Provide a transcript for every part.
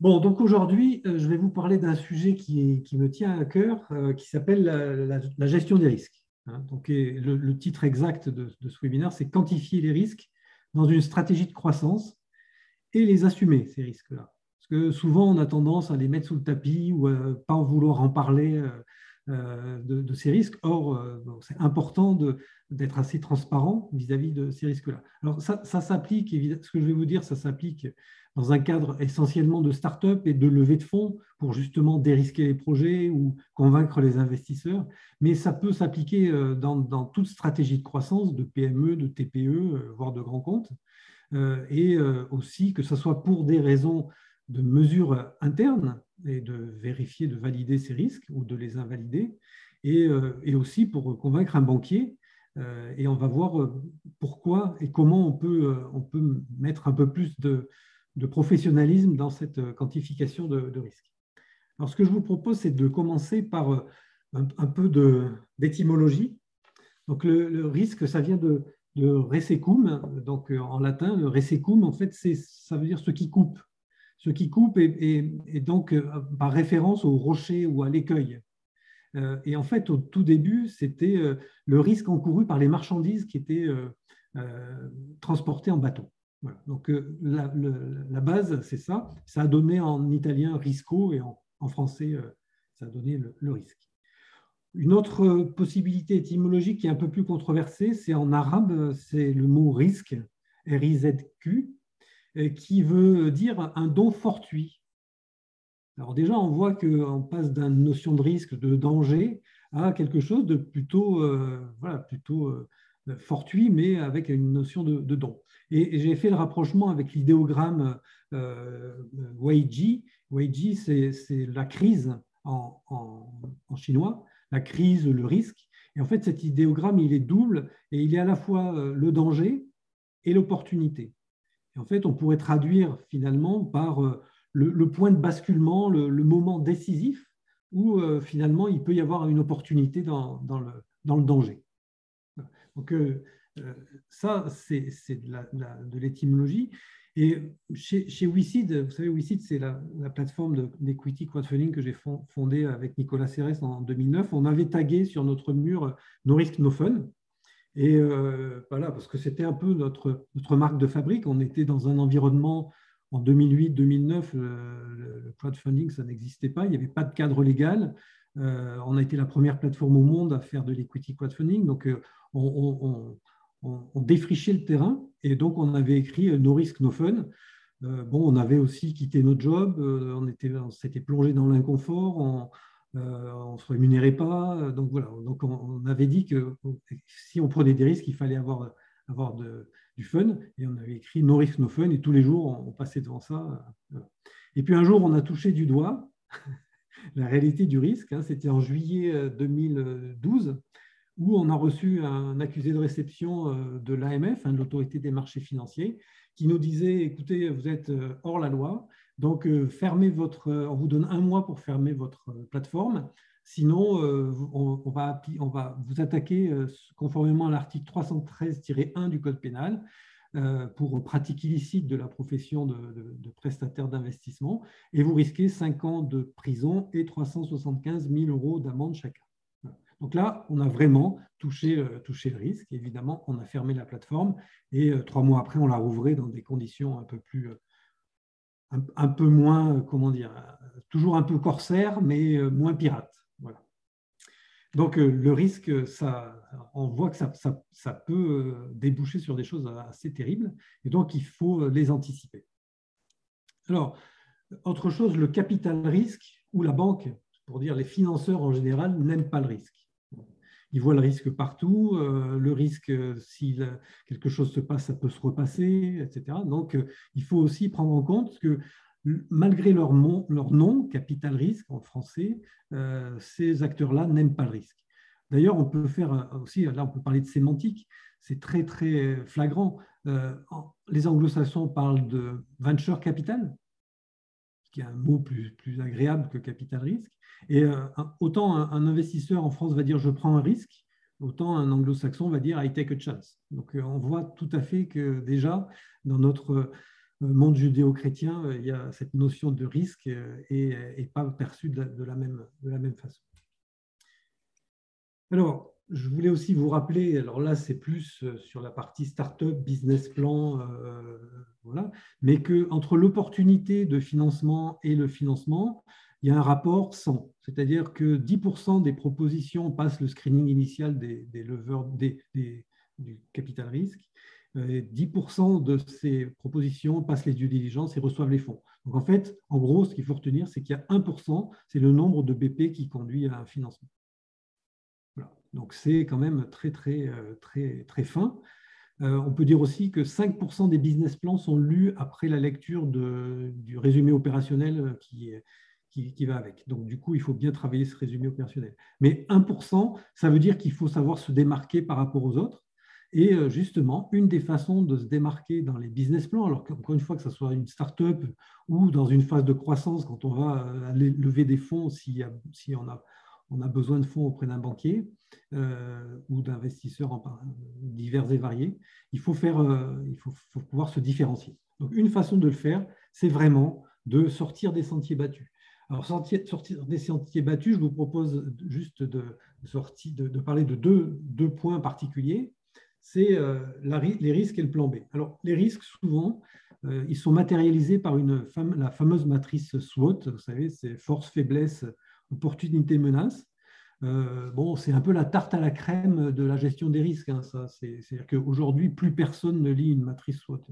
Bon, donc aujourd'hui, euh, je vais vous parler d'un sujet qui, me tient à cœur, euh, qui s'appelle la, gestion des risques. Hein. Le, titre exact de, ce webinaire, c'est quantifier les risques dans une stratégie de croissance et les assumer, ces risques-là. Parce que souvent, on a tendance à les mettre sous le tapis ou à pas en vouloir en parler euh, de, ces risques. Or, c'est important d'être assez transparent vis-à-vis de ces risques-là. Alors, ça, s'applique, ce que je vais vous dire, ça s'applique dans un cadre essentiellement de start-up et de levée de fonds pour justement dérisquer les projets ou convaincre les investisseurs. Mais ça peut s'appliquer euh, dans, toute stratégie de croissance, de PME, de TPE, euh, voire de grands comptes. Euh, et aussi que ce soit pour des raisons de mesures internes et de vérifier, de valider ces risques ou de les invalider, et, et aussi pour convaincre un banquier. Et on va voir pourquoi et comment on peut, on peut mettre un peu plus de, de professionnalisme dans cette euh, quantification de, de risque. Alors, ce que je vous propose, c'est de commencer par euh, un, peu d'étymologie. Donc, le, risque, ça vient de, de resecum, donc euh, en latin, le resecum, en fait, ça veut dire ce qui coupe. Ce qui coupe est, donc par référence au rocher ou à l'écueil. Et en fait, au tout début, c'était le risque encouru par les marchandises qui étaient transportées en bateau. Donc euh, la, base, c'est ça. Ça a donné en italien risco et en, français, euh, ça a donné le, risque. Une autre possibilité étymologique qui est un peu plus controversée, c'est en arabe, c'est le mot risque, R-I-Z-Q, qui veut dire un don fortuit. Alors déjà, on voit qu'on passe d'une notion de risque, de danger, à quelque chose de plutôt, euh, voilà, plutôt fortuit, mais avec une notion de, don. Et, j'ai fait le rapprochement avec l'idéogramme euh, Weiji. Weiji, c'est la crise en, chinois, la crise, le risque. Et en fait, cet idéogramme, il est double et il est à la fois euh, le danger et l'opportunité. Et en fait, on pourrait traduire finalement par euh, le, point de basculement, le, moment décisif où euh, finalement il peut y avoir une opportunité dans, le, danger. Donc, euh, ça, c'est de l'étymologie. Et chez, chez vous savez, WeSeed, c'est la, plateforme d'equity crowdfunding que j'ai fondée avec Nicolas Serres en 2009. On avait tagué sur notre mur No Risk, No Fun. Et euh, voilà, parce que c'était un peu notre, notre marque de fabrique. On était dans un environnement en 2008-2009, le crowdfunding, ça n'existait pas. Il n'y avait pas de cadre légal. on a été la première plateforme au monde à faire de l'equity crowdfunding. Donc, on, défrichait le terrain et donc on avait écrit euh, No Risk, No Fun. Euh, bon, on avait aussi quitté notre job, euh, on s'était plongé dans l'inconfort, on ne se rémunérait pas. Donc voilà, donc on, avait dit que si on prenait des risques, il fallait avoir, avoir du fun. Et on avait écrit No Risk, No Fun. Et tous les jours, on, passait devant ça. Et puis un jour, on a touché du doigt la réalité du risque. Hein. C'était en juillet 2012 où on a reçu un accusé de réception euh, de l'AMF, hein, de l'autorité des marchés financiers, qui nous disait, écoutez, vous êtes euh, hors la loi, donc euh, fermez votre, on vous donne un mois pour fermer votre plateforme, sinon on, va, on va vous attaquer conformément à l'article 313-1 du Code pénal pour pratique illicite de la profession de, prestataire d'investissement, et vous risquez 5 ans de prison et 375 000 euros d'amende chacun. Donc là, on a vraiment touché, euh, le risque. Évidemment, on a fermé la plateforme et euh, trois mois après, on l'a rouvrée dans des conditions un peu plus, euh, un, peu moins, comment dire, toujours un peu corsaire, mais moins pirate. Voilà. Donc le risque, ça, on voit que ça, ça, peut déboucher sur des choses assez terribles, et donc il faut les anticiper. Alors, autre chose, le capital risque ou la banque, pour dire les financeurs en général, n'aiment pas le risque ils voient le risque partout. Euh, le risque, euh, si quelque chose se passe, ça peut se repasser, etc. Donc, euh, il faut aussi prendre en compte que malgré leur, nom, capital risque en français, ces acteurs-là n'aiment pas le risque. D'ailleurs, on peut faire aussi, là, on peut parler de sémantique, c'est très, très flagrant. les anglo-saxons parlent de venture capital, qui est un mot plus, plus agréable que capital risque. Et euh, autant un, investisseur en France va dire je prends un risque, autant un anglo-saxon va dire I take a chance. Donc euh, on voit tout à fait que déjà, dans notre, monde judéo-chrétien, il y a cette notion de risque et, et pas perçue de la, même, de la même façon. Alors, je voulais aussi vous rappeler, alors là c'est plus sur la partie startup, business plan, voilà, mais que entre l'opportunité de financement et le financement, il y a un rapport 100, c'est-à-dire que 10% des propositions passent le screening initial des, du capital risque, et 10% de ces propositions passent les due diligence et reçoivent les fonds. Donc en fait, en gros, ce qu'il faut retenir, c'est qu'il y a 1%, c'est le nombre de BP qui conduit à un financement. Donc c'est quand même très, très, euh, fin. Euh, on peut dire aussi que 5% des business plans sont lus après la lecture du résumé opérationnel qui, qui, va avec. Donc, du coup, il faut bien travailler ce résumé opérationnel. Mais 1%, ça veut dire qu'il faut savoir se démarquer par rapport aux autres. Et euh, justement, une des façons de se démarquer dans les business plans, alors qu'encore une fois que ce soit une start-up ou dans une phase de croissance, quand on va lever des fonds, si on, a, on a besoin de fonds auprès d'un banquier euh, ou d'investisseurs divers et variés, il faut, faire, euh, il faut, pouvoir se différencier. Donc, une façon de le faire, c'est vraiment de sortir des sentiers battus. Alors, sortir, des sentiers battus, je vous propose juste de, de, parler de deux, points particuliers. C'est euh, les risques et le plan B. Alors, les risques, souvent, ils sont matérialisés par la fameuse matrice SWOT. Vous savez, c'est force, faiblesse, opportunité, menace. Euh, bon, c'est un peu la tarte à la crème de la gestion des risques. Hein, C'est-à-dire qu'aujourd'hui, plus personne ne lit une matrice SWOT.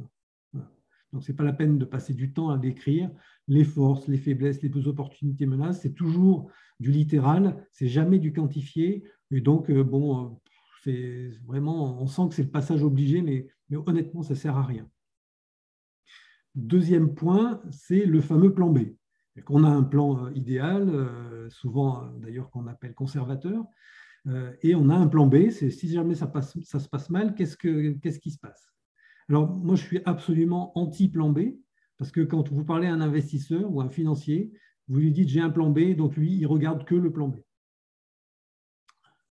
Donc, ce n'est pas la peine de passer du temps à décrire les forces, les faiblesses, les opportunités, menaces. C'est toujours du littéral, c'est jamais du quantifié. Et donc, euh, bon, c'est vraiment, on sent que c'est le passage obligé, mais, mais honnêtement, ça ne sert à rien. Deuxième point, c'est le fameux plan B qu'on a un plan euh, idéal, euh, souvent euh, d'ailleurs qu'on appelle conservateur, et on a un plan B, c'est si jamais ça, se passe mal, qu'est-ce, qui se passe? Alors moi, je suis absolument anti-plan B, parce que quand vous parlez à un investisseur ou un financier, vous lui dites j'ai un plan B, donc lui, il regarde que le plan B.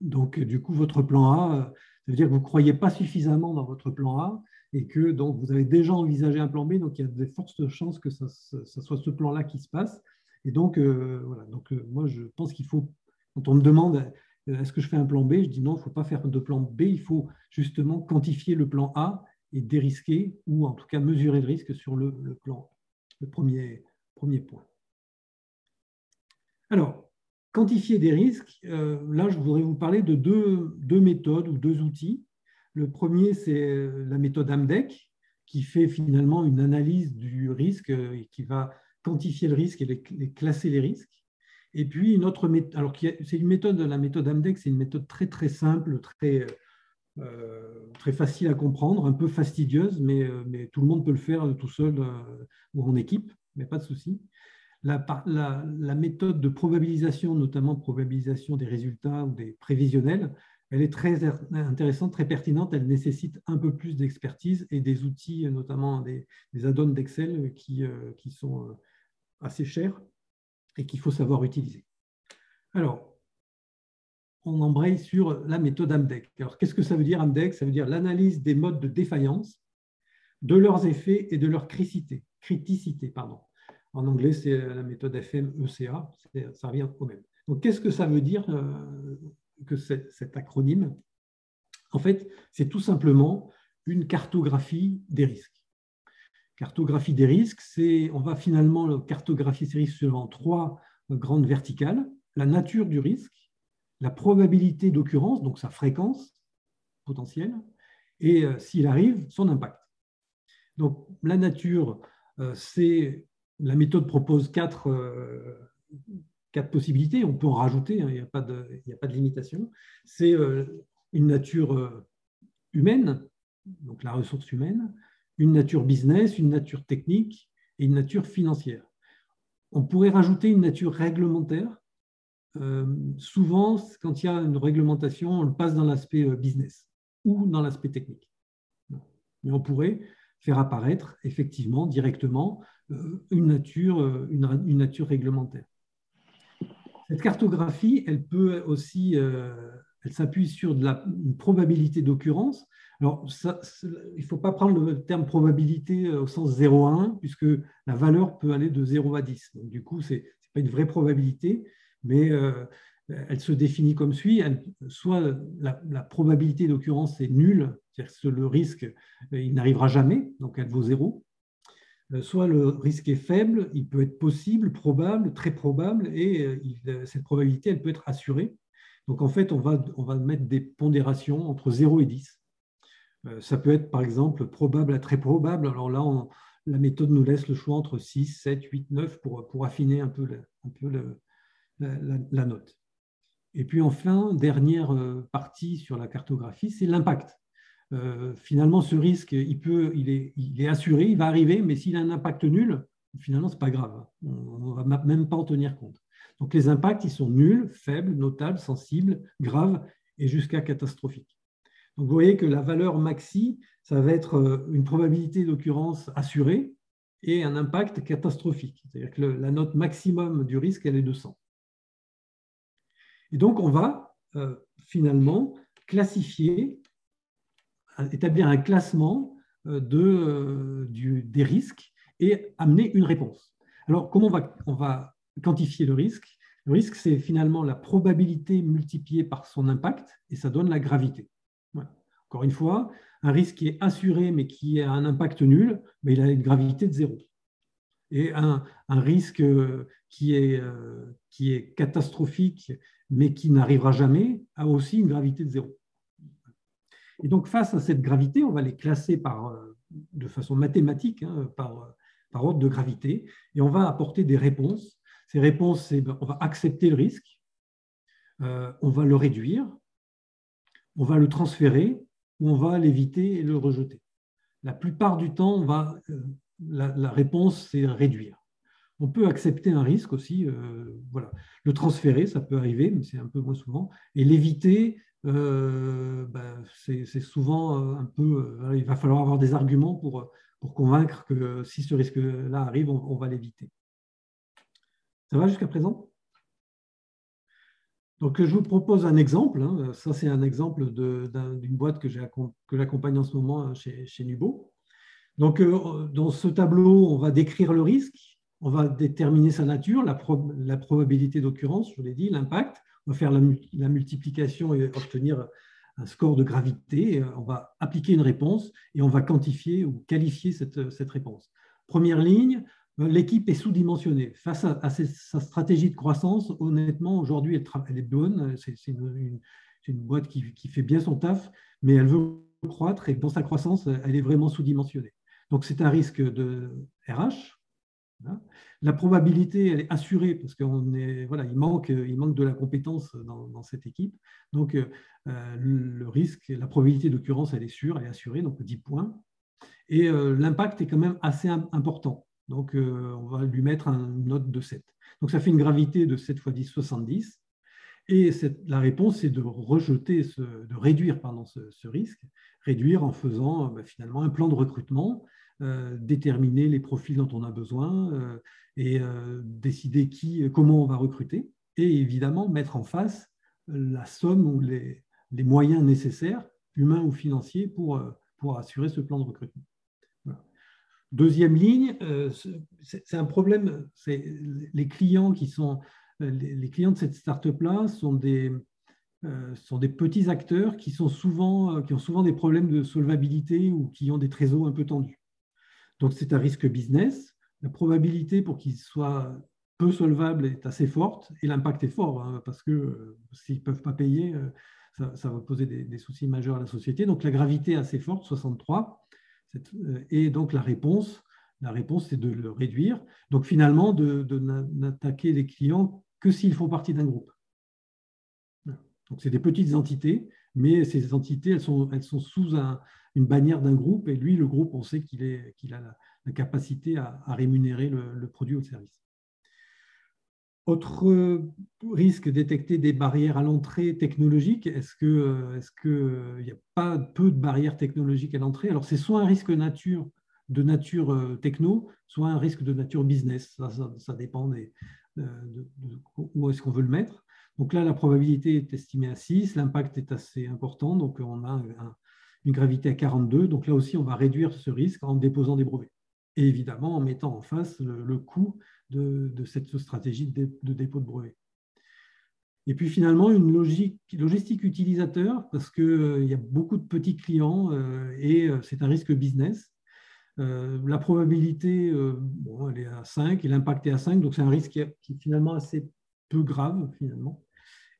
Donc du coup, votre plan A, ça veut dire que vous ne croyez pas suffisamment dans votre plan A, et que donc vous avez déjà envisagé un plan B, donc il y a de fortes chances que ça, soit ce plan-là qui se passe. Et donc, euh, voilà, donc euh, moi je pense qu'il faut, quand on me demande euh, est-ce que je fais un plan B, je dis non, il ne faut pas faire de plan B, il faut justement quantifier le plan A et dérisquer, ou en tout cas mesurer le risque sur le, plan, le premier, premier point. Alors, quantifier des risques, là je voudrais vous parler de deux, deux méthodes ou deux outils. Le premier, c'est euh, la méthode AMDEC, qui fait finalement une analyse du risque et qui va quantifier le risque et classer les risques. Et puis une autre méthode, alors c'est une méthode, la méthode AMDEC, c'est une méthode très très simple, très, euh, très facile à comprendre, un peu fastidieuse, mais, euh, tout le monde peut le faire tout seul ou en équipe, mais pas de souci. La, la, méthode de probabilisation, notamment probabilisation des résultats ou des prévisionnels, elle est très intéressante, très pertinente. Elle nécessite un peu plus d'expertise et des outils, notamment des, add-ons d'Excel qui, euh, qui, sont euh, assez chers et qu'il faut savoir utiliser. Alors, on embraye sur la méthode AMDEC. Alors, qu'est-ce que ça veut dire AMDEC Ça veut dire l'analyse des modes de défaillance, de leurs effets et de leur criticité. En anglais, c'est la méthode FMECA, ça revient au même. Donc, qu'est-ce que ça veut dire euh, que cet acronyme, en fait, c'est tout simplement une cartographie des risques. Cartographie des risques, c'est on va finalement cartographier ces risques selon trois grandes verticales la nature du risque, la probabilité d'occurrence, donc sa fréquence potentielle, et euh, s'il arrive, son impact. Donc la nature, euh, c'est la méthode propose quatre euh, quatre possibilités, on peut en rajouter, hein, il n'y a, pas de, limitation. C'est euh, une nature euh, humaine, donc la ressource humaine, une nature business, une nature technique et une nature financière. On pourrait rajouter une nature réglementaire. Euh, souvent, quand il y a une réglementation, on le passe dans l'aspect business ou dans l'aspect technique. Mais on pourrait faire apparaître effectivement directement une nature réglementaire. Cette cartographie, elle peut aussi, euh, elle s'appuie sur une probabilité d'occurrence. Alors, il ne faut pas prendre le terme probabilité au sens 0 à 1, puisque la valeur peut aller de 0 à 10. Donc, du coup, ce n'est pas une vraie probabilité, mais elle se définit comme suit. soit la, la probabilité d'occurrence est nulle, c'est-à-dire que le risque, il n'arrivera jamais, donc elle vaut 0. Euh, soit le risque est faible, il peut être possible, probable, très probable, et euh, euh, cette probabilité, elle peut être assurée. Donc en fait, on va, mettre des pondérations entre 0 et 10. Ça peut être par exemple probable à très probable. Alors là, la méthode nous laisse le choix entre 6, 7, 8, 9 pour, affiner un peu, la, note. Et puis enfin, dernière partie sur la cartographie, c'est l'impact. Euh, finalement, ce risque, il, peut, il, est, il est assuré, il va arriver, mais s'il a un impact nul, finalement, ce n'est pas grave. On ne va même pas en tenir compte. Donc, les impacts, ils sont nuls, faibles, notables, sensibles, graves et jusqu'à catastrophiques. Donc, vous voyez que la valeur maxi, ça va être euh, une probabilité d'occurrence assurée et un impact catastrophique. C'est-à-dire que la note maximum du risque, elle est de 100. Et donc, on va euh, finalement classifier établir un classement euh, de, euh, des risques et amener une réponse. Alors, comment on va, quantifier le risque? Le risque, c'est finalement la probabilité multipliée par son impact et ça donne la gravité. Encore une fois, un risque qui est assuré mais qui a un impact nul, mais il a une gravité de zéro. Et un, un risque qui est, euh, qui est catastrophique mais qui n'arrivera jamais a aussi une gravité de zéro. Et donc, face à cette gravité, on va les classer par, euh, de façon mathématique, hein, par, par, ordre de gravité, et on va apporter des réponses. Ces réponses, c'est ben, on va accepter le risque, euh, on va le réduire, on va le transférer, ou on va l'éviter et le rejeter. La plupart du temps, euh, la, réponse, c'est réduire. On peut accepter un risque aussi, voilà. le transférer, ça peut arriver, mais c'est un peu moins souvent, et l'éviter, euh, ben, c'est souvent euh, un peu. Euh, il va falloir avoir des arguments pour, pour convaincre que si ce risque-là arrive, on, va l'éviter. Ça va jusqu'à présent? Donc, je vous propose un exemple. Hein. Ça, c'est un exemple d'une boîte que j'accompagne en ce moment chez, chez Nubo. Donc, dans ce tableau, on va décrire le risque, on va déterminer sa nature, la probabilité d'occurrence, je vous l'ai dit, l'impact, on va faire la, multiplication et obtenir un score de gravité. On va appliquer une réponse et on va quantifier ou qualifier cette, réponse. Première ligne, l'équipe est sous-dimensionnée. Face à, sa stratégie de croissance, honnêtement, aujourd'hui, elle, est bonne. C'est une, boîte qui, qui, fait bien son taf, mais elle veut croître et dans sa croissance, elle est vraiment sous-dimensionnée. Donc, c'est un risque de RH, la probabilité, elle est assurée parce qu'il voilà, il manque, il manque de la compétence dans, cette équipe. Donc, euh, le risque, la probabilité d'occurrence, elle est sûre, elle est assurée, donc 10 points. Et euh, l'impact est quand même assez important. Donc, euh, on va lui mettre une note de 7. Donc, ça fait une gravité de 7 x 10, 70. Et la réponse, c'est de rejeter, de réduire pardon, ce, risque, réduire en faisant bah, finalement un plan de recrutement déterminer les profils dont on a besoin euh, et euh, décider qui, comment on va recruter, et évidemment mettre en face la somme ou les, moyens nécessaires, humains ou financiers, pour, pour assurer ce plan de recrutement. Deuxième ligne, c'est un problème, c'est les clients qui sont les clients de cette start-up-là sont des, sont des petits acteurs qui, sont souvent, qui ont souvent des problèmes de solvabilité ou qui ont des trésors un peu tendus. Donc c'est un risque business. La probabilité pour qu'il soit peu solvable est assez forte et l'impact est fort hein, parce que euh, s'ils ne peuvent pas payer, euh, ça, va poser des, soucis majeurs à la société. Donc la gravité est assez forte, 63. Euh, et donc la réponse, la réponse c'est de le réduire. Donc finalement, de, n'attaquer les clients que s'ils font partie d'un groupe. Donc c'est des petites entités, mais ces entités, elles sont, elles sont sous un, une bannière d'un groupe, et lui, le groupe, on sait qu'il a la, capacité à, rémunérer le, produit ou le service. Autre risque, détecter des barrières à l'entrée technologique. Est-ce qu'il est n'y a pas peu de barrières technologiques à l'entrée? Alors, c'est soit un risque nature, de nature euh, techno, soit un risque de nature business. Ça, dépend des, de, où est-ce qu'on veut le mettre. Donc là, la probabilité est estimée à 6, l'impact est assez important, donc on a une gravité à 42. Donc là aussi, on va réduire ce risque en déposant des brevets. Et évidemment, en mettant en face le, coût de, cette stratégie de, dépôt de brevets. Et puis finalement, une logique, logistique utilisateur, parce qu'il euh, y a beaucoup de petits clients euh, et euh, c'est un risque business. la probabilité, bon, elle est à 5 et l'impact est à 5, donc c'est un risque qui est, finalement assez peu grave finalement.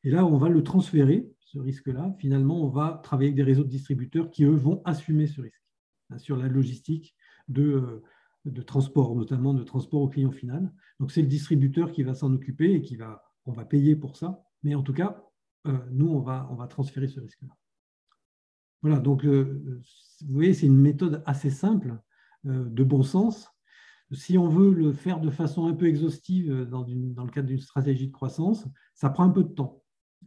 Et là, on va le transférer, ce risque-là. Finalement, on va travailler avec des réseaux de distributeurs qui, eux, vont assumer ce risque hein, sur la logistique de, de transport, notamment de transport au client final. Donc, c'est le distributeur qui va s'en occuper et qui va, on va payer pour ça. Mais en tout cas, euh, nous, on va, on va transférer ce risque-là. Voilà, donc vous voyez, c'est une méthode assez simple, euh, de bon sens. Si on veut le faire de façon un peu exhaustive dans le cadre d'une stratégie de croissance, ça prend un peu de temps.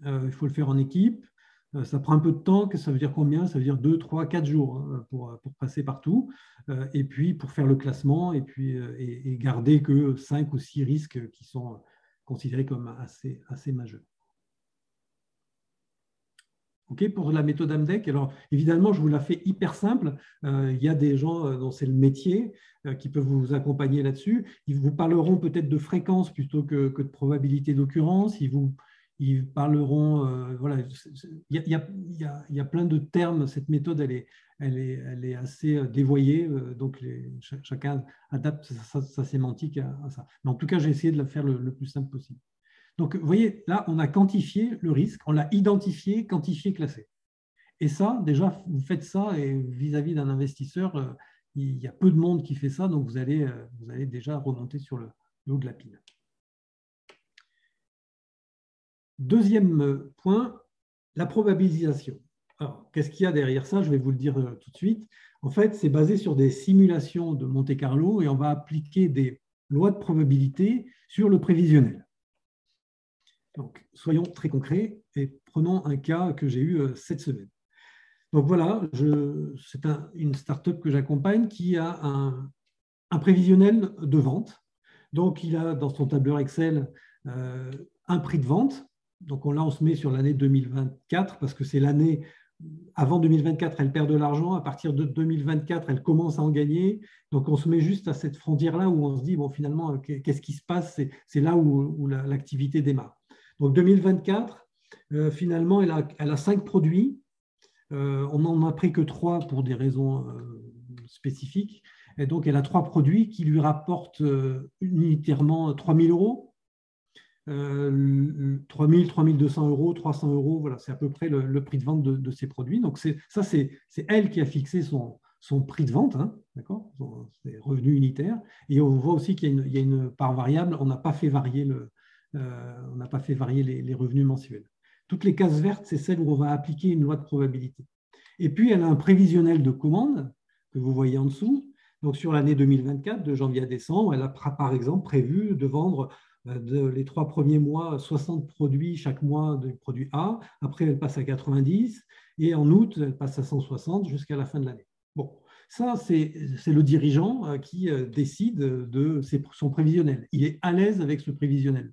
Euh, il faut le faire en équipe. Euh, ça prend un peu de temps. Ça veut dire combien? Ça veut dire 2, 3, 4 jours hein, pour, passer partout. Euh, et puis pour faire le classement et, puis, et, garder que 5 ou 6 risques qui sont considérés comme assez, assez majeurs. OK pour la méthode AMDEC. Alors, évidemment, je vous la fais hyper simple. il y a des gens dont c'est le métier qui peuvent vous accompagner là-dessus. Ils vous parleront peut-être de fréquence plutôt que, que de probabilité d'occurrence. Ils vous ils parleront. Euh, voilà, il y, a, plein de termes. Cette méthode, elle est, elle est, elle est assez euh, dévoyée, euh, donc chacun adapte sa, sémantique à, ça. Mais en tout cas, j'ai essayé de la faire le, plus simple possible. Donc, vous voyez, là, on a quantifié le risque, on l'a identifié, quantifié, classé. Et ça, déjà, vous faites ça, et vis-à-vis d'un investisseur, il y a peu de monde qui fait ça, donc vous allez, vous allez déjà remonter sur le haut de la pile. Deuxième euh, point, la probabilisation. Alors, qu'est-ce qu'il y a derrière ça? Je vais vous le dire euh, tout de suite. En fait, c'est basé sur des simulations de Monte Carlo et on va appliquer des lois de probabilité sur le prévisionnel. Donc, soyons très concrets et prenons un cas que j'ai eu euh, cette semaine. Donc voilà, c'est une start-up que j'accompagne qui a un, prévisionnel de vente. Donc, il a dans son tableur Excel un prix de vente donc là, on se met sur l'année 2024 parce que c'est l'année avant 2024, elle perd de l'argent. À partir de 2024, elle commence à en gagner. Donc, on se met juste à cette frontière-là où on se dit, bon, finalement, qu'est-ce qui se passe? C'est là où, l'activité démarre. Donc, 2024, euh, finalement, elle a, cinq produits. Euh, on n'en a pris que trois pour des raisons euh, spécifiques. Et donc, elle a trois produits qui lui rapportent unitairement 3 000 euros. 3000, euh, 3200 euros, 300 euros, voilà, c'est à peu près le, prix de vente de, ces produits. Donc, ça, c'est elle qui a fixé son, prix de vente, hein, d'accord? C'est revenu unitaire. Et on voit aussi qu'il y, a une part variable, on n'a pas fait varier, le, euh, on pas fait varier les, revenus mensuels. Toutes les cases vertes, c'est celles où on va appliquer une loi de probabilité. Et puis, elle a un prévisionnel de commande que vous voyez en dessous. Donc, sur l'année 2024, de janvier à décembre, elle a par exemple prévu de vendre de, les trois premiers mois, 60 produits chaque mois de produit A. Après, elle passe à 90. Et en août, elle passe à 160 jusqu'à la fin de l'année. Bon, ça, c'est le dirigeant euh, qui euh, décide de son prévisionnel. Il est à l'aise avec ce prévisionnel.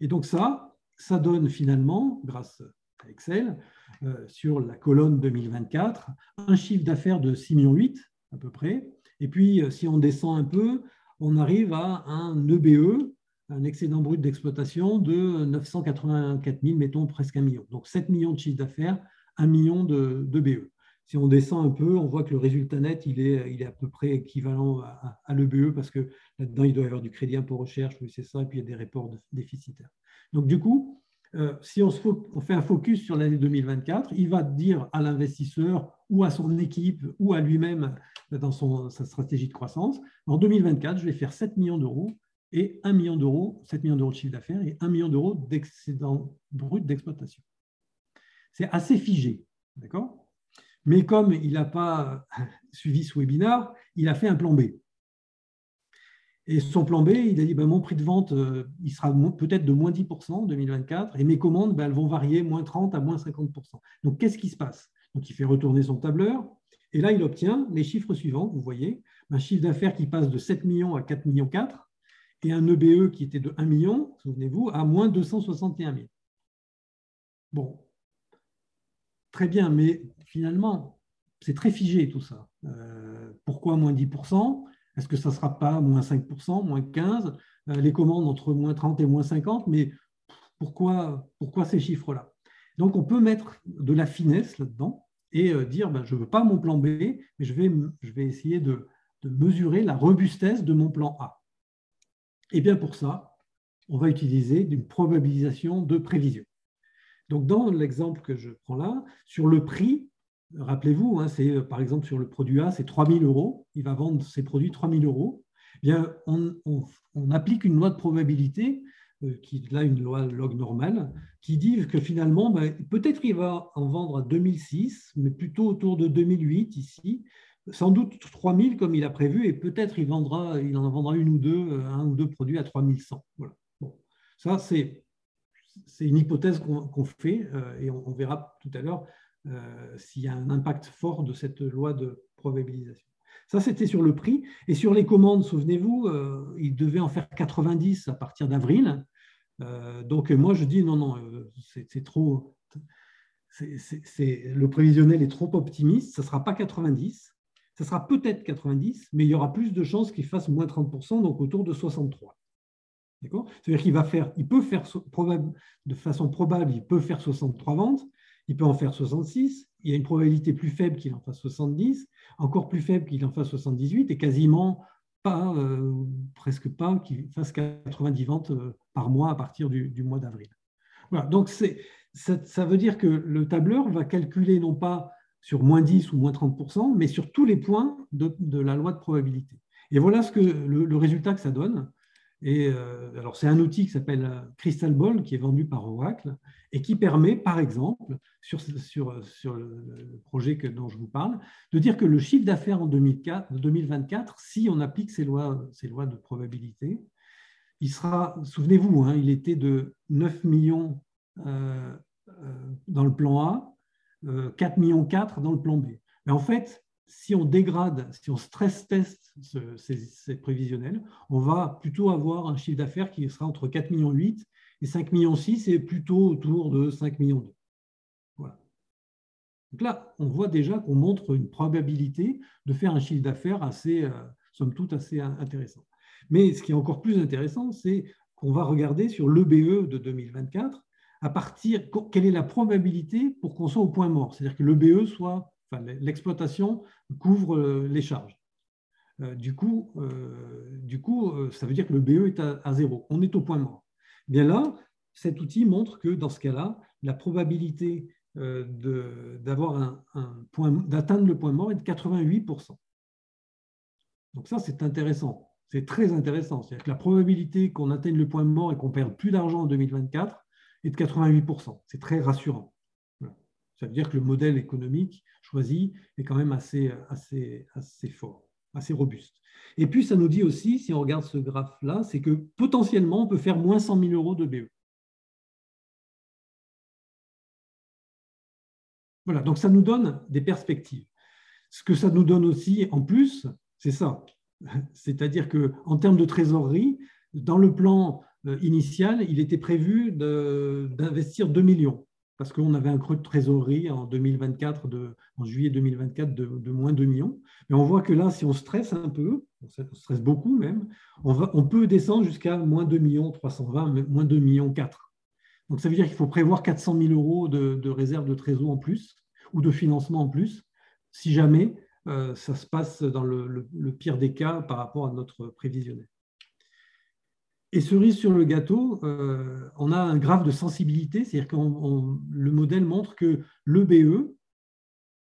Et donc ça, ça donne finalement, grâce à Excel, sur la colonne 2024, un chiffre d'affaires de 6,8 millions à peu près. Et puis, si on descend un peu, on arrive à un EBE un excédent brut d'exploitation de 984 000, mettons presque un million. Donc 7 millions de chiffre d'affaires, 1 million de, BE. Si on descend un peu, on voit que le résultat net, il est, à peu près équivalent à, l'EBE parce que là-dedans, il doit y avoir du crédit impôt recherche, oui, c'est ça, et puis il y a des reports déficitaires. Donc du coup, euh, si on, fait un focus sur l'année 2024, il va dire à l'investisseur ou à son équipe ou à lui-même dans sa stratégie de croissance, en 2024, je vais faire 7 millions d'euros et 1 million d'euros, 7 millions d'euros de chiffre d'affaires et 1 million d'euros d'excédent brut d'exploitation. C'est assez figé, d'accord? Mais comme il n'a pas suivi ce webinaire, il a fait un plan B. Et son plan B, il a dit ben, mon prix de vente, euh, il sera peut-être de moins 10% en 2024, et mes commandes, ben, elles vont varier moins 30 à moins 50%. Donc, qu'est-ce qui se passe? Donc, il fait retourner son tableur, et là, il obtient les chiffres suivants. Vous voyez, un chiffre d'affaires qui passe de 7 millions à 4 millions 4, et un EBE qui était de 1 million, souvenez-vous, à moins 261 000. Bon, très bien, mais finalement, c'est très figé tout ça. pourquoi moins 10% Est-ce que ça ne sera pas moins 5%, moins 15% Les commandes entre moins 30 et moins 50%, mais pourquoi, pourquoi ces chiffres-là? Donc, on peut mettre de la finesse là-dedans et euh, dire ben, je ne veux pas mon plan B, mais je vais essayer de, mesurer la robustesse de mon plan A. Et bien pour ça, on va utiliser une probabilisation de prévision. Donc dans l'exemple que je prends là, sur le prix, rappelez-vous, hein, c'est par exemple sur le produit A, c'est 3 000 euros, il va vendre ses produits 3 000 euros. Eh bien, on, on, applique une loi de probabilité euh, qui là une loi log normale, qui dit que finalement, ben, peut-être il va en vendre à 2006, mais plutôt autour de 2008 ici, sans doute 3000 comme il a prévu, et peut-être il, vendra, il en vendra une ou deux, euh, un ou deux produits à 3100. Voilà. Bon. Ça, c'est une hypothèse qu'on fait, euh, et on, verra tout à l'heure s'il y a un impact fort de cette loi de probabilisation. Ça, c'était sur le prix. Et sur les commandes, souvenez-vous, il devait en faire 90 à partir d'avril. Euh, donc moi je dis non, non, euh, c'est trop, le prévisionnel est trop optimiste, ça ne sera pas 90, ça sera peut-être 90, mais il y aura plus de chances qu'il fasse moins 30%, donc autour de 63. C'est-à-dire qu'il va faire, il peut faire de façon probable, il peut faire 63 ventes, il peut en faire 66, il y a une probabilité plus faible qu'il en fasse 70, encore plus faible qu'il en fasse 78, et quasiment pas, euh, presque pas, qu'il fasse 90 ventes euh, par mois à partir du, mois d'avril. Voilà, donc ça, veut dire que le tableur va calculer non pas sur moins 10 ou moins 30%, mais sur tous les points de, la loi de probabilité. Et voilà ce que le résultat que ça donne. Et euh, alors, c'est un outil qui s'appelle euh, Crystal Ball, qui est vendu par Oracle, et qui permet, par exemple, sur, sur, sur le projet que, dont je vous parle, de dire que le chiffre d'affaires en 2024, si on applique ces lois, ces lois de probabilité, il sera, souvenez-vous, hein, il était de 9 millions euh, dans le plan A, 4 millions 4 dans le plan B. Mais en fait, si on dégrade, si on stress teste ces, prévisionnels, on va plutôt avoir un chiffre d'affaires qui sera entre 4,8 millions et 5,6 millions et plutôt autour de 5,2 millions. Voilà. Donc là, on voit déjà qu'on montre une probabilité de faire un chiffre d'affaires assez, euh, somme toute, assez intéressant. Mais ce qui est encore plus intéressant, c'est qu'on va regarder sur l'EBE de 2024, à partir, quelle est la probabilité pour qu'on soit au point mort, c'est-à-dire que l'EBE soit l'exploitation couvre euh, les charges. Euh, du coup, euh, du coup, ça veut dire que le BE est à, zéro. On est au point mort. Bien là, cet outil montre que dans ce cas-là, la probabilité un, d'atteindre le point mort est de 88%. Donc ça, c'est intéressant. C'est très intéressant. C'est-à-dire que la probabilité qu'on atteigne le point mort et qu'on perde plus d'argent en 2024 de 88%. C'est très rassurant. Ça veut dire que le modèle économique choisi est quand même assez, assez, assez fort, assez robuste. Et puis, ça nous dit aussi, si on regarde ce graphe-là, c'est que potentiellement, on peut faire moins 100 000 euros de BE. Voilà, donc ça nous donne des perspectives. Ce que ça nous donne aussi, en plus, c'est ça. C'est-à-dire qu'en termes de trésorerie, dans le plan initial, il était prévu d'investir 2 millions parce qu'on avait un creux de trésorerie en 2024, de, en juillet 2024, de, moins 2 millions. Mais on voit que là, si on stresse un peu, on stresse beaucoup même, on, peut descendre jusqu'à moins 2 millions 320, moins 2 millions 4. Donc ça veut dire qu'il faut prévoir 400 000 euros de, de réserve de trésor en plus ou de financement en plus, si jamais euh, ça se passe dans le, pire des cas par rapport à notre prévisionnel. Et cerise sur le gâteau, euh, on a un graphe de sensibilité, c'est-à-dire que le modèle montre que l'EBE,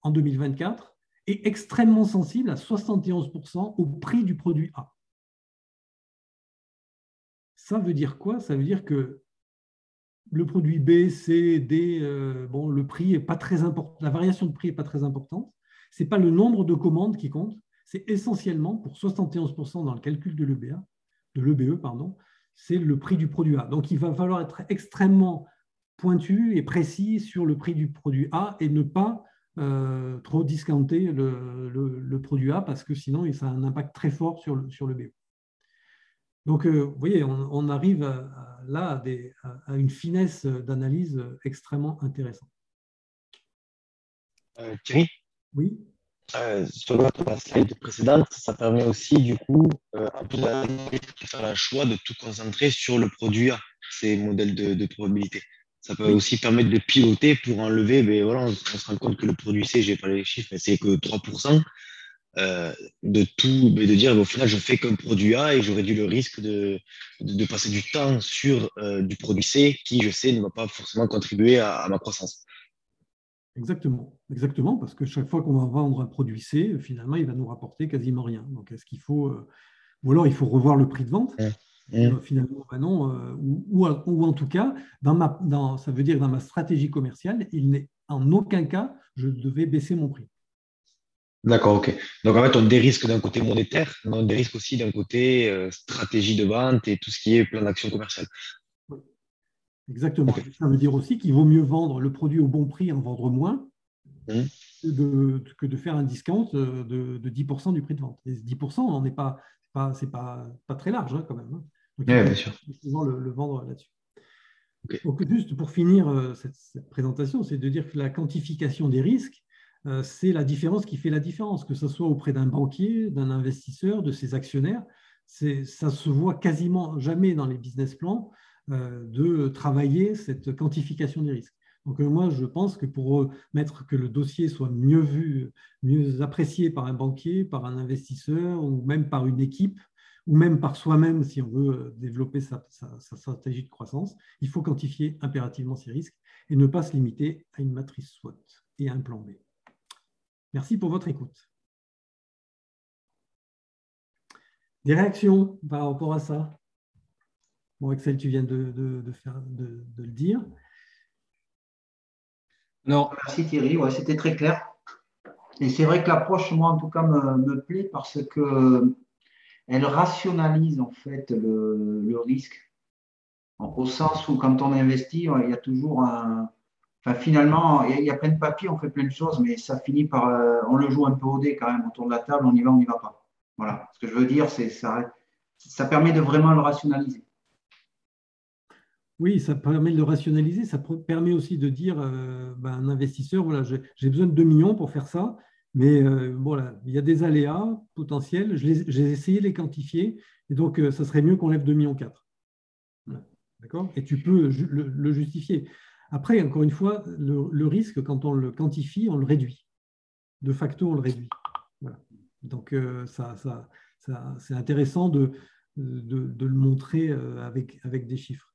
en 2024, est extrêmement sensible à 71% au prix du produit A. Ça veut dire quoi? Ça veut dire que le produit B, C, D, euh, bon, le prix est pas très important, la variation de prix n'est pas très importante. Ce n'est pas le nombre de commandes qui compte, c'est essentiellement pour 71% dans le calcul de l'EBE, de l'EBE, pardon, c'est le prix du produit A. Donc, il va falloir être extrêmement pointu et précis sur le prix du produit A et ne pas euh, trop discounter le, produit A parce que sinon, ça a un impact très fort sur le, sur le B. Donc, euh, vous voyez, on, arrive à, là à, une finesse d'analyse extrêmement intéressante. Euh, Thierry? Oui. Euh, sur la slide précédente, ça permet aussi, du coup, euh, de faire un choix de tout concentrer sur le produit A, ces modèles de, probabilité. Ça peut aussi permettre de piloter pour enlever, mais voilà, on, se rend compte que le produit C, je n'ai pas les chiffres, mais c'est que 3%. Euh, de tout, mais de dire au final je fais qu'un produit A et j'aurais dû le risque de, de, passer du temps sur euh, du produit C qui je sais ne va pas forcément contribuer à, ma croissance. Exactement, exactement, parce que chaque fois qu'on va vendre un produit C, finalement il va nous rapporter quasiment rien. Donc est-ce qu'il faut, euh, ou alors il faut revoir le prix de vente? Finalement, ben non, ou, ou, en tout cas, dans ma, dans, ça veut dire dans ma stratégie commerciale, il n'est en aucun cas je devais baisser mon prix. D'accord, ok. Donc en fait, on dérisque d'un côté monétaire, mais on dérisque aussi d'un côté euh, stratégie de vente et tout ce qui est plan d'action commerciale. Exactement. Ça veut dire aussi qu'il vaut mieux vendre le produit au bon prix et en vendre moins mmh. que, de, faire un discount euh, de, 10% du prix de vente. Et 10%, on n'est pas, pas, c'est pas, pas très large hein, quand même. Hein. Donc, bien sûr. Le, le, vendre là-dessus. Donc, juste pour finir euh, cette présentation, c'est de dire que la quantification des risques, euh, c'est la différence qui fait la différence, que ce soit auprès d'un banquier, d'un investisseur, de ses actionnaires. Ça se voit quasiment jamais dans les business plans de travailler cette quantification des risques. Donc euh, moi, je pense que pour mettre que le dossier soit mieux vu, mieux apprécié par un banquier, par un investisseur ou même par une équipe, ou même par soi-même si on veut développer sa, sa, stratégie de croissance, il faut quantifier impérativement ces risques et ne pas se limiter à une matrice SWOT et à un plan B. Merci pour votre écoute. Des réactions par rapport à ça? Bon, Excel, tu viens de, faire, de, le dire. Non. Merci Thierry, c'était très clair. Et c'est vrai que l'approche, moi, en tout cas, me, plaît parce que elle rationalise en fait le risque. Au sens où quand on investit, il y a toujours un, Enfin, finalement, il y, a plein de papiers, on fait plein de choses, mais ça finit par. Euh, on le joue un peu au dé quand même autour de la table, on y va, on n'y va pas. Voilà. Ce que je veux dire, c'est ça, ça permet de vraiment le rationaliser. Oui, ça permet de le rationaliser. Ça permet aussi de dire euh, ben, un investisseur, voilà, j'ai besoin de 2 millions pour faire ça, mais euh, voilà, il y a des aléas potentiels. J'ai essayé de les quantifier, et donc ça serait mieux qu'on lève 2 millions 4. D'accord? Et tu peux le justifier. Après, encore une fois, le, risque, quand on le quantifie, on le réduit. De facto, on le réduit. Donc, euh, ça, c'est intéressant de, de, le montrer euh, avec, avec des chiffres.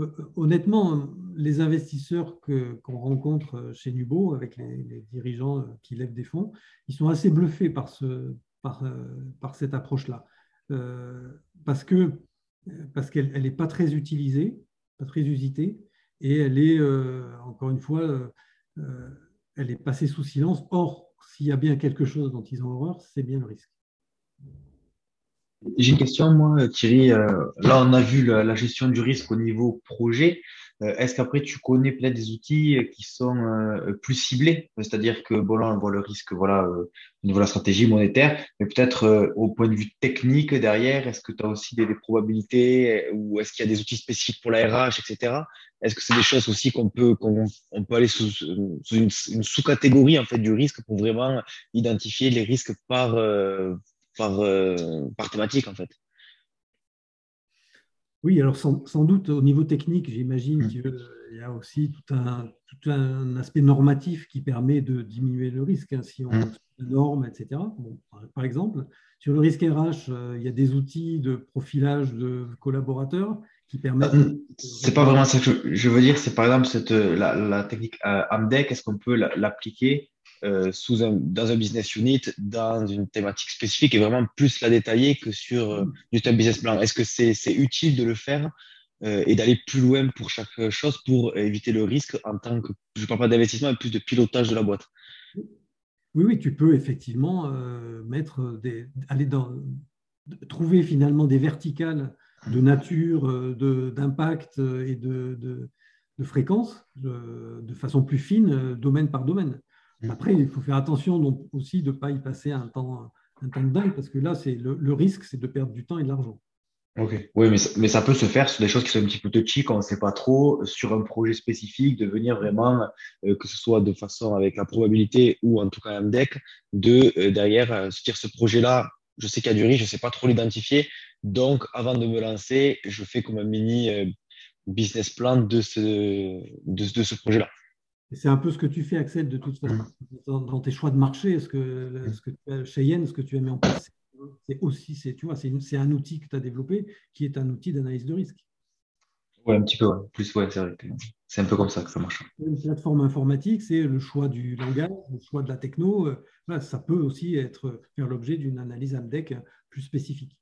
Euh, honnêtement, les investisseurs qu'on rencontre chez Nubo, avec les, dirigeants qui lèvent des fonds, ils sont assez bluffés par, ce, par, par cette approche-là. parce que parce qu'elle n'est pas très utilisée, pas très usitée, et elle est, euh, encore une fois, euh, euh, elle est passée sous silence. Or, s'il y a bien quelque chose dont ils ont horreur, c'est bien le risque. J'ai une question, moi, Thierry. là, on a vu la, gestion du risque au niveau projet. Est-ce qu'après, tu connais peut-être des outils qui sont plus ciblés? C'est-à-dire que, bon, là, on voit le risque voilà, au niveau de la stratégie monétaire, mais peut-être au point de vue technique derrière, est-ce que tu as aussi des, des probabilités ou est-ce qu'il y a des outils spécifiques pour la RH, etc. Est-ce que c'est des choses aussi qu'on peut, qu'on on peut aller sous, une, sous-catégorie en fait du risque pour vraiment identifier les risques par, euh, par, euh, par thématique en fait Oui, alors sans, doute au niveau technique, j'imagine mmh. qu'il y a aussi tout un, tout un aspect normatif qui permet de diminuer le risque. Hein, si on mmh. normes, etc. par exemple, sur le risque RH, euh, il y a des outils de profilage de collaborateurs euh, c'est pas vraiment ça que je veux dire. C'est par exemple cette, la, technique euh, AMDEC, est-ce qu'on peut l'appliquer euh, sous un, dans un business unit, dans une thématique spécifique et vraiment plus la détailler que sur mm. juste un business plan Est-ce que c'est utile de le faire et d'aller plus loin pour chaque chose pour éviter le risque en tant que, je ne parle pas d'investissement, mais plus de pilotage de la boîte? Oui, oui, tu peux effectivement mettre des, aller dans, trouver finalement des verticales de nature, euh, d'impact euh, et de, de, fréquence, de, façon plus fine, euh, domaine par domaine. Après, il faut faire attention aussi de ne pas y passer un temps, un temps de dingue, parce que là, c'est le, risque, c'est de perdre du temps et de l'argent. Ok, oui, mais, mais ça peut se faire sur des choses qui sont un petit peu touchy quand on ne sait pas trop, sur un projet spécifique, de venir vraiment, euh, que ce soit de façon avec la probabilité ou en tout cas un deck, de euh, derrière euh, se dire ce projet-là, je sais qu'il y a du risque, je ne sais pas trop l'identifier, donc avant de me lancer, je fais comme un mini business plan de ce, de ce projet-là. C'est un peu ce que tu fais, Axel, de toute façon, dans, tes choix de marché. Ce que, ce que tu as, chez Yen, ce que tu as mis en place, c'est aussi, c'est, tu vois, c'est, un outil que tu as développé qui est un outil d'analyse de risque. Oui, un petit peu, plus, ouais, c'est vrai. C'est un peu comme ça que ça marche. Une plateforme informatique, c'est le choix du langage, le choix de la techno. Euh, ça peut aussi être, faire l'objet d'une analyse AMDEC plus spécifique.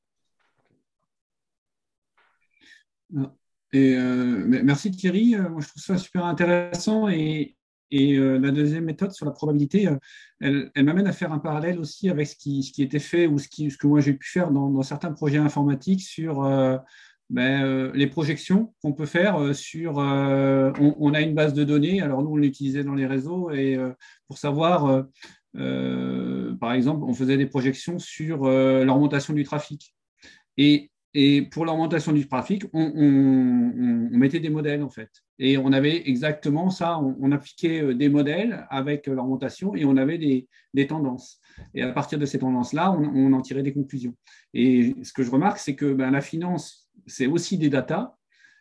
Et, euh, merci Thierry, euh, moi je trouve ça super intéressant et, et euh, la deuxième méthode sur la probabilité, euh, elle, m'amène à faire un parallèle aussi avec ce qui, était fait ou ce, que moi j'ai pu faire dans, certains projets informatiques sur euh, ben, les projections qu'on peut faire sur. On, a une base de données, alors nous on l'utilisait dans les réseaux et pour savoir, par exemple, on faisait des projections sur l'augmentation du trafic. Et pour l'augmentation du trafic, on, mettait des modèles en fait. Et on avait exactement ça, on, appliquait euh, des modèles avec l'augmentation et on avait des, tendances. Et à partir de ces tendances-là, on, en tirait des conclusions. Et ce que je remarque, c'est que ben, la finance, c'est aussi des datas.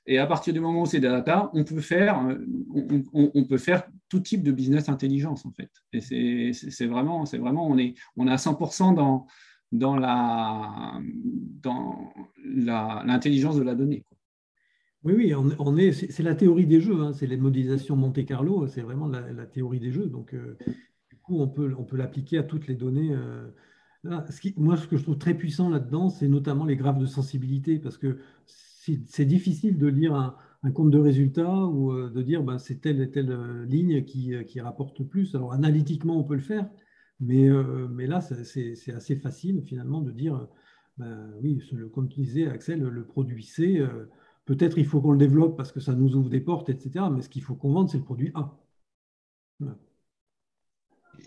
Et à partir du moment où c'est des datas, on peut faire, euh, on, peut faire tout type de business intelligence en fait. Et c'est vraiment, c'est vraiment, on est, on est à 100% dans, dans la dans l'intelligence de la donnée. Oui, oui, on, est, c'est la théorie des jeux, hein, c'est les modélisations Monte Carlo, c'est vraiment la, théorie des jeux. Donc, euh, du coup, on peut, on peut l'appliquer à toutes les données. Euh, qui, moi, ce que je trouve très puissant là-dedans, c'est notamment les graphes de sensibilité, parce que c'est difficile de lire un, compte de résultats ou euh, de dire ben, c'est telle et telle ligne qui, qui rapporte plus. Alors, analytiquement, on peut le faire, mais, euh, mais là, c'est assez facile finalement de dire, ben, oui, comme tu disais, Axel, le produit C, euh, peut-être il faut qu'on le développe parce que ça nous ouvre des portes, etc. Mais ce qu'il faut qu'on vende, c'est le produit A.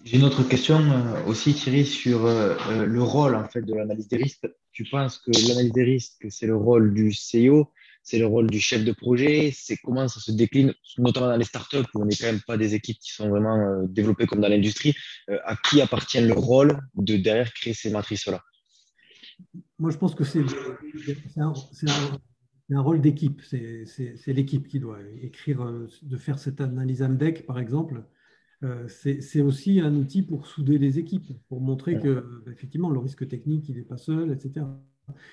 J'ai une autre question euh, aussi, Thierry, sur le rôle en fait de l'analyse des risques. Tu penses que l'analyse des risques, c'est le rôle du CEO c'est le rôle du chef de projet, c'est comment ça se décline, notamment dans les startups où on n'est quand même pas des équipes qui sont vraiment euh, développées comme dans l'industrie. Euh, à qui appartient le rôle de derrière créer ces matrices-là? Moi, je pense que c'est un, un, rôle d'équipe. C'est l'équipe qui doit écrire, euh, de faire cette analyse AMDEC, par exemple. c'est aussi un outil pour souder les équipes, pour montrer que effectivement le risque technique, il n'est pas seul, etc.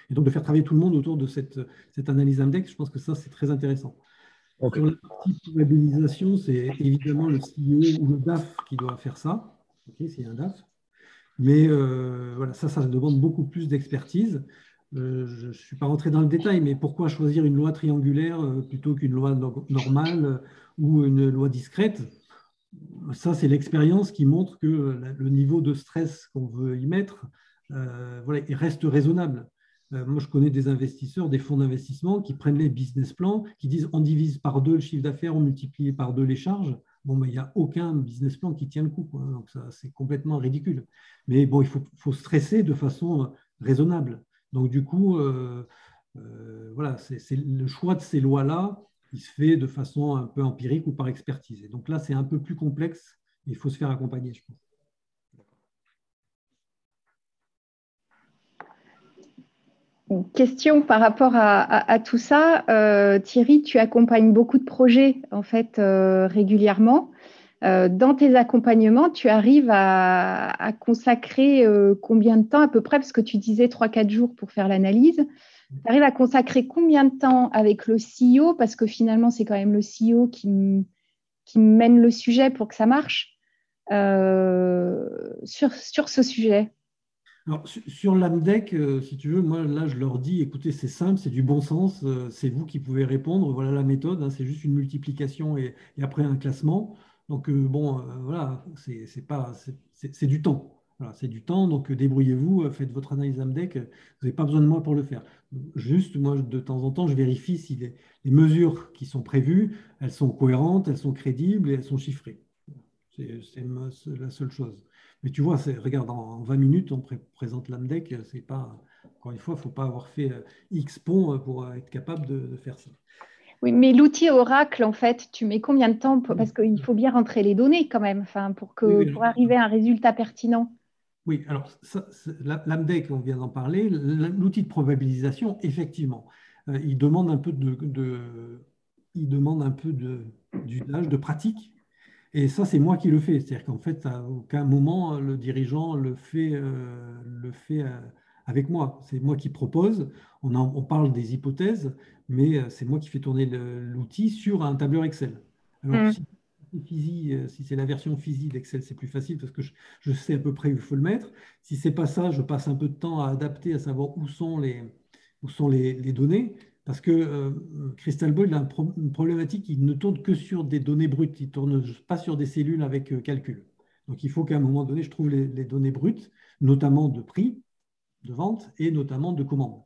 Et donc de faire travailler tout le monde autour de cette, cette analyse index, je pense que ça, c'est très intéressant. Sur la partie probabilisation, c'est évidemment le CEO ou le DAF qui doit faire ça, okay, s'il y a un DAF. Mais euh, voilà, ça, ça demande beaucoup plus d'expertise. Euh, je ne suis pas rentré dans le détail, mais pourquoi choisir une loi triangulaire euh, plutôt qu'une loi normale ou une loi discrète? Ça, c'est l'expérience qui montre que le niveau de stress qu'on veut y mettre voilà, il reste raisonnable. Euh, moi, je connais des investisseurs, des fonds d'investissement qui prennent les business plans, qui disent on divise par deux le chiffre d'affaires, on multiplie par deux les charges. Bon, ben, il n'y a aucun business plan qui tient le coup. Donc, ça, c'est complètement ridicule. Mais bon, il faut, stresser de façon euh, raisonnable. Donc, du coup, euh, voilà, c'est, le choix de ces lois-là, il se fait de façon un peu empirique ou par expertise. Et donc là, c'est un peu plus complexe. Il faut se faire accompagner, je pense. Question par rapport à, tout ça. Euh, Thierry, tu accompagnes beaucoup de projets en fait euh, régulièrement. Euh, dans tes accompagnements, tu arrives à, consacrer combien de temps à peu près, parce que tu disais 3-4 jours pour faire l'analyse. Tu arrives à consacrer combien de temps avec le CEO, parce que finalement, c'est quand même le CEO qui, qui, mène le sujet pour que ça marche sur ce sujet alors, sur l'AMDEC, euh, si tu veux, moi, là, je leur dis, écoutez, c'est simple, c'est du bon sens, euh, c'est vous qui pouvez répondre, voilà la méthode, hein, c'est juste une multiplication et, après un classement. Donc, euh, bon, voilà, c'est du temps. C'est du temps, donc débrouillez-vous, faites votre analyse AMDEC, vous n'avez pas besoin de moi pour le faire. Juste, moi, de temps en temps, je vérifie si les mesures qui sont prévues, elles sont cohérentes, elles sont crédibles et elles sont chiffrées. C'est la seule chose. Mais tu vois, regarde, en 20 minutes, on présente l'AMDEC, c'est pas, Encore une fois, il ne faut pas avoir fait X ponts pour être capable de, faire ça. Oui, mais l'outil Oracle, en fait, tu mets combien de temps Parce qu'il faut bien rentrer les données quand même enfin, pour, que, pour arriver à un résultat pertinent. Oui, alors l'AMDEC, on vient d'en parler, l'outil de probabilisation, effectivement, euh, il demande un peu de, il demande un peu d'usage, de, pratique. Et ça, c'est moi qui le fais. C'est-à-dire qu'en fait, à aucun moment, le dirigeant le fait, euh, le fait euh, avec moi. C'est moi qui propose. On, on parle des hypothèses, mais c'est moi qui fais tourner l'outil sur un tableur Excel. Alors, mm. Euh, si c'est la version physique d'Excel, c'est plus facile parce que je, sais à peu près où il faut le mettre. Si ce n'est pas ça, je passe un peu de temps à adapter, à savoir où sont les, où sont les, données. Parce que euh, Crystal Ball a une problématique, il ne tourne que sur des données brutes, il ne tourne pas sur des cellules avec euh, calcul. Donc il faut qu'à un moment donné, je trouve les, les données brutes, notamment de prix, de vente et notamment de commandes.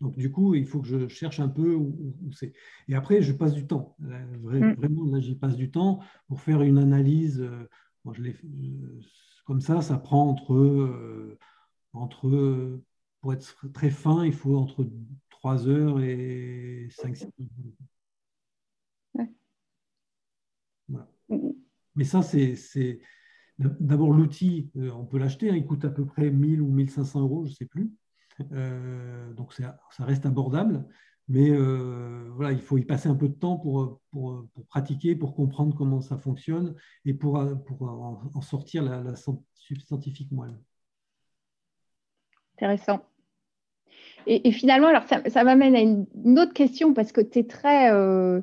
Donc, du coup, il faut que je cherche un peu où, c'est. Et après, je passe du temps. Mm. Vraiment, là, j'y passe du temps pour faire une analyse. Euh, je euh, comme ça, ça prend entre, entre, pour être très fin, il faut entre 3 heures et 5-6 heures. Mm. Mais ça, c'est. D'abord, l'outil, on peut l'acheter, hein, il coûte à peu près 1000 ou 1500 euros, je ne sais plus. Euh, donc ça reste abordable, mais euh, voilà, il faut y passer un peu de temps pour, pour, pratiquer, pour comprendre comment ça fonctionne et pour, pour en, sortir la, la scientifique moelle. Intéressant. Et, finalement, alors ça, m'amène à une, autre question parce que tu es très. Euh,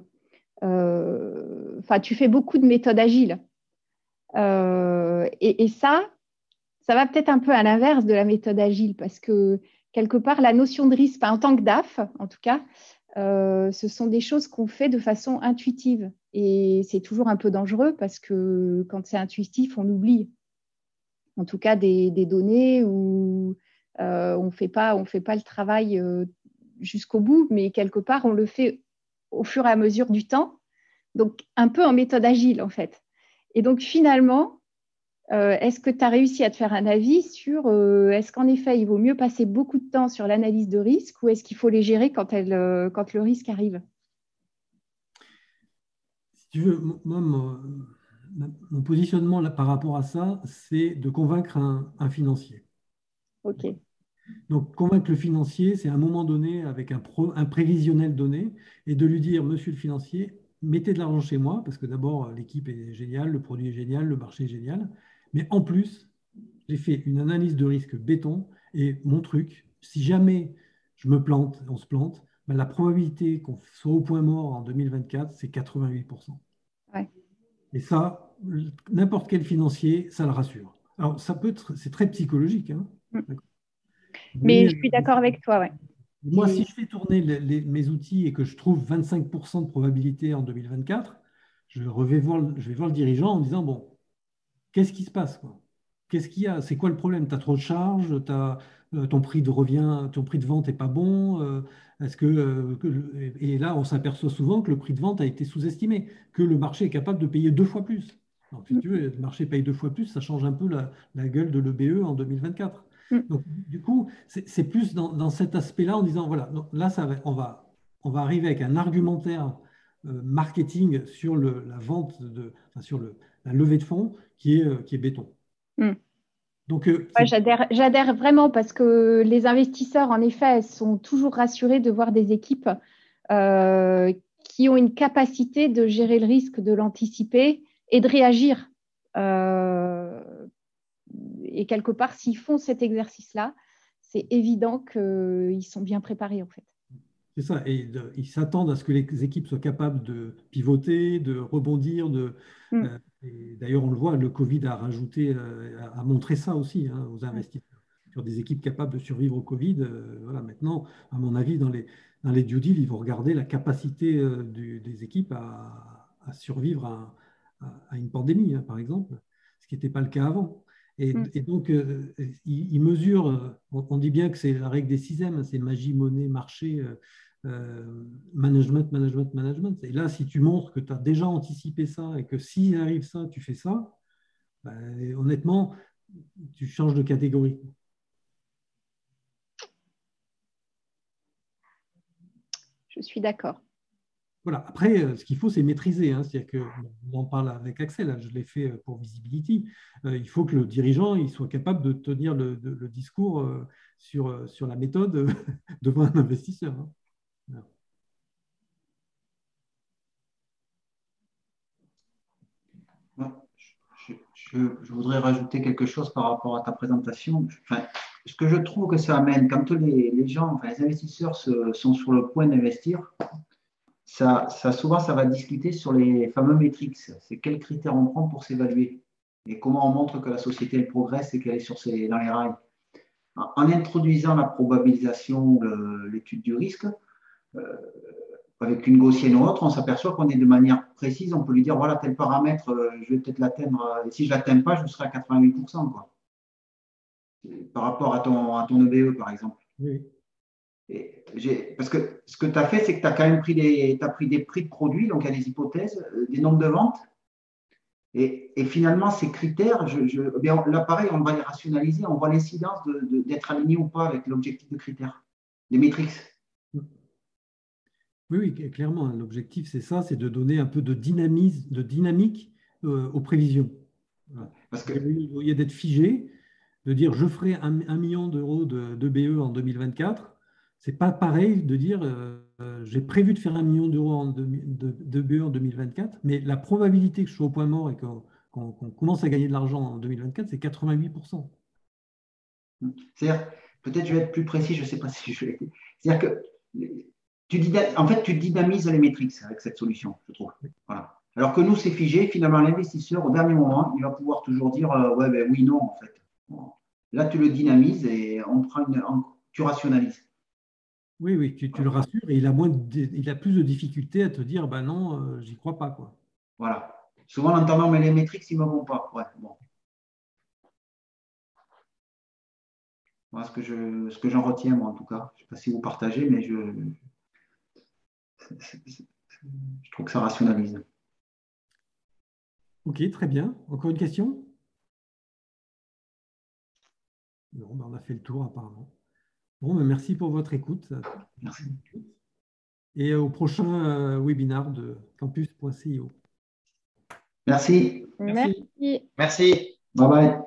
enfin, tu fais beaucoup de méthodes agiles. et, et, ça, ça va peut-être un peu à l'inverse de la méthode agile parce que quelque part, la notion de risque, en tant que DAF, en tout cas, euh, ce sont des choses qu'on fait de façon intuitive. Et c'est toujours un peu dangereux parce que quand c'est intuitif, on oublie. En tout cas, des, données où euh, on ne fait pas le travail euh, jusqu'au bout, mais quelque part, on le fait au fur et à mesure du temps. Donc, un peu en méthode agile, en fait. Et donc, finalement, euh, est-ce que tu as réussi à te faire un avis sur est-ce qu'en effet, il vaut mieux passer beaucoup de temps sur l'analyse de risque ou est-ce qu'il faut les gérer quand, le risque arrive? Si tu veux, mon, positionnement par rapport à ça, c'est de convaincre un, financier. OK. Donc, convaincre le financier, c'est à un moment donné, avec un, un prévisionnel donné, et de lui dire, monsieur le financier, mettez de l'argent chez moi, parce que d'abord, l'équipe est géniale, le produit est génial, le marché est génial. Mais en plus, j'ai fait une analyse de risque béton et mon truc, si jamais je me plante, on se plante, ben, la probabilité qu'on soit au point mort en 2024, c'est 88%. Et ça, n'importe quel financier, ça le rassure. Alors, ça peut être, c'est très psychologique. Hein. Mm. Mais, je suis d'accord avec toi, ouais. Moi, si je fais tourner mes outils et que je trouve 25% de probabilité en 2024, je, vais voir, je vais voir le dirigeant en disant, bon, qu'est-ce qui se passe Qu'est-ce qu'il y a? C'est quoi le problème? Tu as trop de charges as, euh, ton prix de revient, ton prix de vente n'est pas bon euh, Est-ce euh, que, Et là, on s'aperçoit souvent que le prix de vente a été sous-estimé, que le marché est capable de payer deux fois plus. Donc, si tu veux, le marché paye deux fois plus, ça change un peu la, gueule de l'EBE en 2024. Mm. Donc, du coup, c'est plus dans, cet aspect-là en disant, voilà, là, ça on, va, on va arriver avec un argumentaire marketing sur la vente, de, sur le, la levée de fonds qui est, euh, qui est béton. Donc, euh, J'adhère vraiment parce que les investisseurs, en effet, sont toujours rassurés de voir des équipes euh, qui ont une capacité de gérer le risque, de l'anticiper et de réagir. Et quelque part, s'ils font cet exercice-là, c'est évident qu'ils sont bien préparés en fait. C'est ça, et ils s'attendent à ce que les équipes soient capables de pivoter, de rebondir, de, hmm. D'ailleurs, on le voit, le Covid a rajouté, euh, a montré ça aussi hein, aux investisseurs. Sur des équipes capables de survivre au Covid, euh, voilà, maintenant, à mon avis, dans les, dans les due deals, ils vont regarder la capacité euh, des équipes à, survivre à, une pandémie, hein, par exemple, ce qui n'était pas le cas avant. Mm. Et, donc, euh, il, mesure, euh, on, dit bien que c'est la règle des sixièmes, hein, c'est magie, monnaie, marché, euh, euh, management, management, management. Et là, si tu montres que tu as déjà anticipé ça et que s'il arrive ça, tu fais ça, ben, honnêtement, tu changes de catégorie. Je suis d'accord. Voilà. Après, euh, ce qu'il faut, c'est maîtriser. Hein. C'est-à-dire que, on en parle avec Axel, hein, je l'ai fait euh, pour Visibility. Euh, il faut que le dirigeant il soit capable de tenir le, discours sur, sur la méthode devant un investisseur. Hein. Je, voudrais rajouter quelque chose par rapport à ta présentation. ce que je trouve que ça amène, quand les, les gens, enfin, les investisseurs sont sur le point d'investir, ça, souvent, ça va discuter sur les fameux métriques. C'est quels critères on prend pour s'évaluer et comment on montre que la société elle progresse et qu'elle est sur ses, dans les rails. En introduisant la probabilisation, l'étude du risque, euh, avec une gaussienne ou autre, on s'aperçoit qu'on est de manière précise, on peut lui dire voilà, tel paramètre, euh, je vais peut-être l'atteindre, et si je ne l'atteins pas, je serai à 88%. Quoi. Par rapport à ton, à ton EBE, par exemple. Oui parce que ce que tu as fait, c'est que tu as quand même pris des, as pris des prix de produits, donc il y a des hypothèses, euh, des nombres de ventes. Et, finalement, ces critères, je, je, eh là, pareil, on va les rationaliser, on voit l'incidence d'être aligné ou pas avec l'objectif de critères, des métriques. Oui, oui, clairement, hein, l'objectif, c'est ça, c'est de donner un peu de, dynamisme, de dynamique euh, aux prévisions. Parce que, il y a d'être figé, de dire je ferai un, million d'euros de, de BE en 2024 c'est pas pareil de dire euh, j'ai prévu de faire un million d'euros de, de, BE en 2024, mais la probabilité que je sois au point mort et qu'on commence à gagner de l'argent en 2024, c'est 88%. C'est-à-dire, peut-être je vais être plus précis, je ne sais pas si je l'ai C'est-à-dire que tu en fait, tu dynamises les métriques avec cette solution, je trouve. Voilà. Alors que nous, c'est figé. Finalement, l'investisseur, au dernier moment, il va pouvoir toujours dire euh, ouais, ben, oui, non, en fait. Là, tu le dynamises et on prend une, tu rationalises. Oui, oui, tu, le rassures et il a, moins il a plus de difficultés à te dire bah non, euh, j'y crois pas. Quoi. Voilà. Souvent, en entendant mais les métriques, ils ne me vont pas. Ouais, bon. Voilà ce que, je, ce que j'en retiens, moi, en tout cas. Je ne sais pas si vous partagez, mais je, je trouve que ça rationalise. Ok, très bien. Encore une question? Non, ben, on a fait le tour apparemment. Bon, ben, merci pour votre écoute. Merci. Et au prochain euh, webinaire de campus.cio. Merci. Merci. Merci. Bye bye.